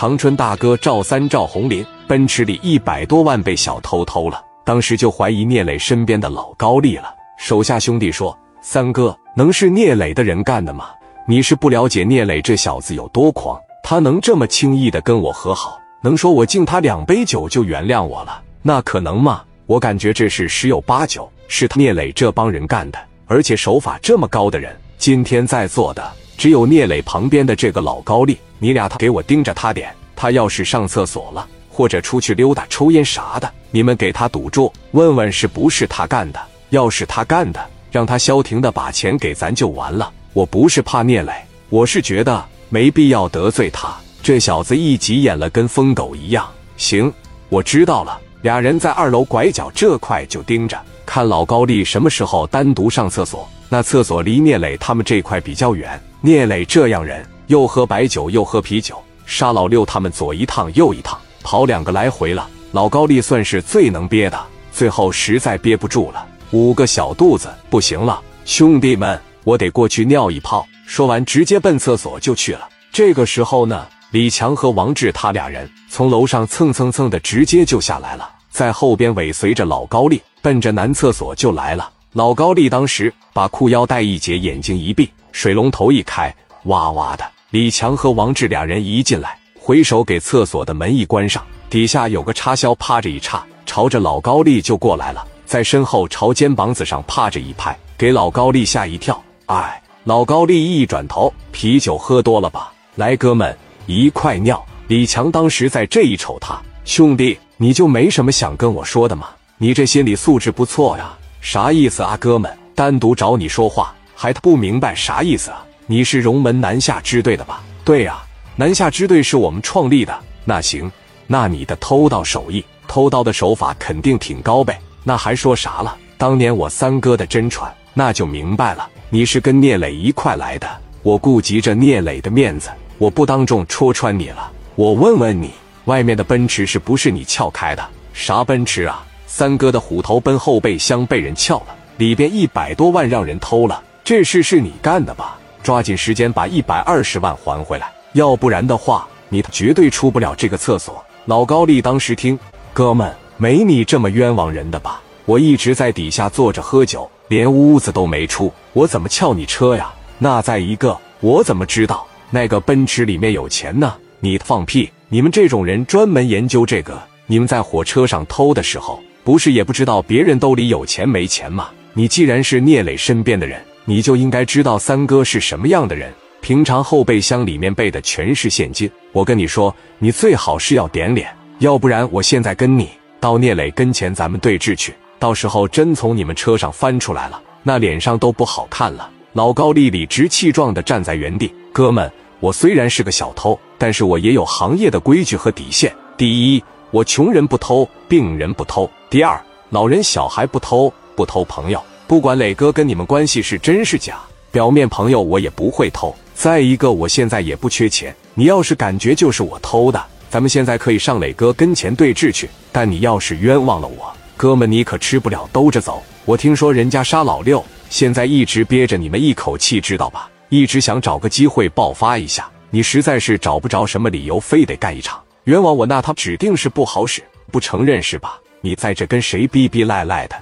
长春大哥赵三赵红林，奔驰里一百多万被小偷偷了，当时就怀疑聂磊身边的老高丽了。手下兄弟说：“三哥，能是聂磊的人干的吗？你是不了解聂磊这小子有多狂，他能这么轻易的跟我和好，能说我敬他两杯酒就原谅我了？那可能吗？我感觉这事十有八九是他聂磊这帮人干的，而且手法这么高的人，今天在座的。”只有聂磊旁边的这个老高丽，你俩他给我盯着他点。他要是上厕所了，或者出去溜达、抽烟啥的，你们给他堵住，问问是不是他干的。要是他干的，让他消停的把钱给咱就完了。我不是怕聂磊，我是觉得没必要得罪他。这小子一急眼了，跟疯狗一样。行，我知道了。俩人在二楼拐角这块就盯着，看老高丽什么时候单独上厕所。那厕所离聂磊他们这块比较远。聂磊这样人，又喝白酒又喝啤酒，杀老六他们左一趟右一趟，跑两个来回了。老高丽算是最能憋的，最后实在憋不住了，五个小肚子不行了，兄弟们，我得过去尿一泡。说完，直接奔厕所就去了。这个时候呢，李强和王志他俩人从楼上蹭蹭蹭的直接就下来了，在后边尾随着老高丽，奔着男厕所就来了。老高丽当时把裤腰带一解，眼睛一闭。水龙头一开，哇哇的。李强和王志俩人一进来，回手给厕所的门一关上，底下有个插销趴着一插，朝着老高丽就过来了，在身后朝肩膀子上趴着一拍，给老高丽吓一跳。哎，老高丽一转头，啤酒喝多了吧？来，哥们一块尿。李强当时在这一瞅他，兄弟，你就没什么想跟我说的吗？你这心理素质不错呀，啥意思啊，哥们？单独找你说话。还不明白啥意思啊？你是荣门南下支队的吧？对呀，南下支队是我们创立的。那行，那你的偷盗手艺、偷盗的手法肯定挺高呗。那还说啥了？当年我三哥的真传，那就明白了。你是跟聂磊一块来的，我顾及着聂磊的面子，我不当众戳穿你了。我问问你，外面的奔驰是不是你撬开的？啥奔驰啊？三哥的虎头奔后备箱被人撬了，里边一百多万让人偷了。这事是你干的吧？抓紧时间把一百二十万还回来，要不然的话，你绝对出不了这个厕所。老高丽当时听，哥们，没你这么冤枉人的吧？我一直在底下坐着喝酒，连屋子都没出，我怎么撬你车呀？那再一个，我怎么知道那个奔驰里面有钱呢？你放屁！你们这种人专门研究这个，你们在火车上偷的时候，不是也不知道别人兜里有钱没钱吗？你既然是聂磊身边的人。你就应该知道三哥是什么样的人。平常后备箱里面备的全是现金。我跟你说，你最好是要点脸，要不然我现在跟你到聂磊跟前，咱们对峙去。到时候真从你们车上翻出来了，那脸上都不好看了。老高丽理直气壮地站在原地。哥们，我虽然是个小偷，但是我也有行业的规矩和底线。第一，我穷人不偷，病人不偷；第二，老人小孩不偷，不偷朋友。不管磊哥跟你们关系是真是假，表面朋友我也不会偷。再一个，我现在也不缺钱。你要是感觉就是我偷的，咱们现在可以上磊哥跟前对峙去。但你要是冤枉了我，哥们，你可吃不了兜着走。我听说人家杀老六，现在一直憋着你们一口气，知道吧？一直想找个机会爆发一下。你实在是找不着什么理由，非得干一场冤枉我，那他指定是不好使。不承认是吧？你在这跟谁逼逼赖赖的？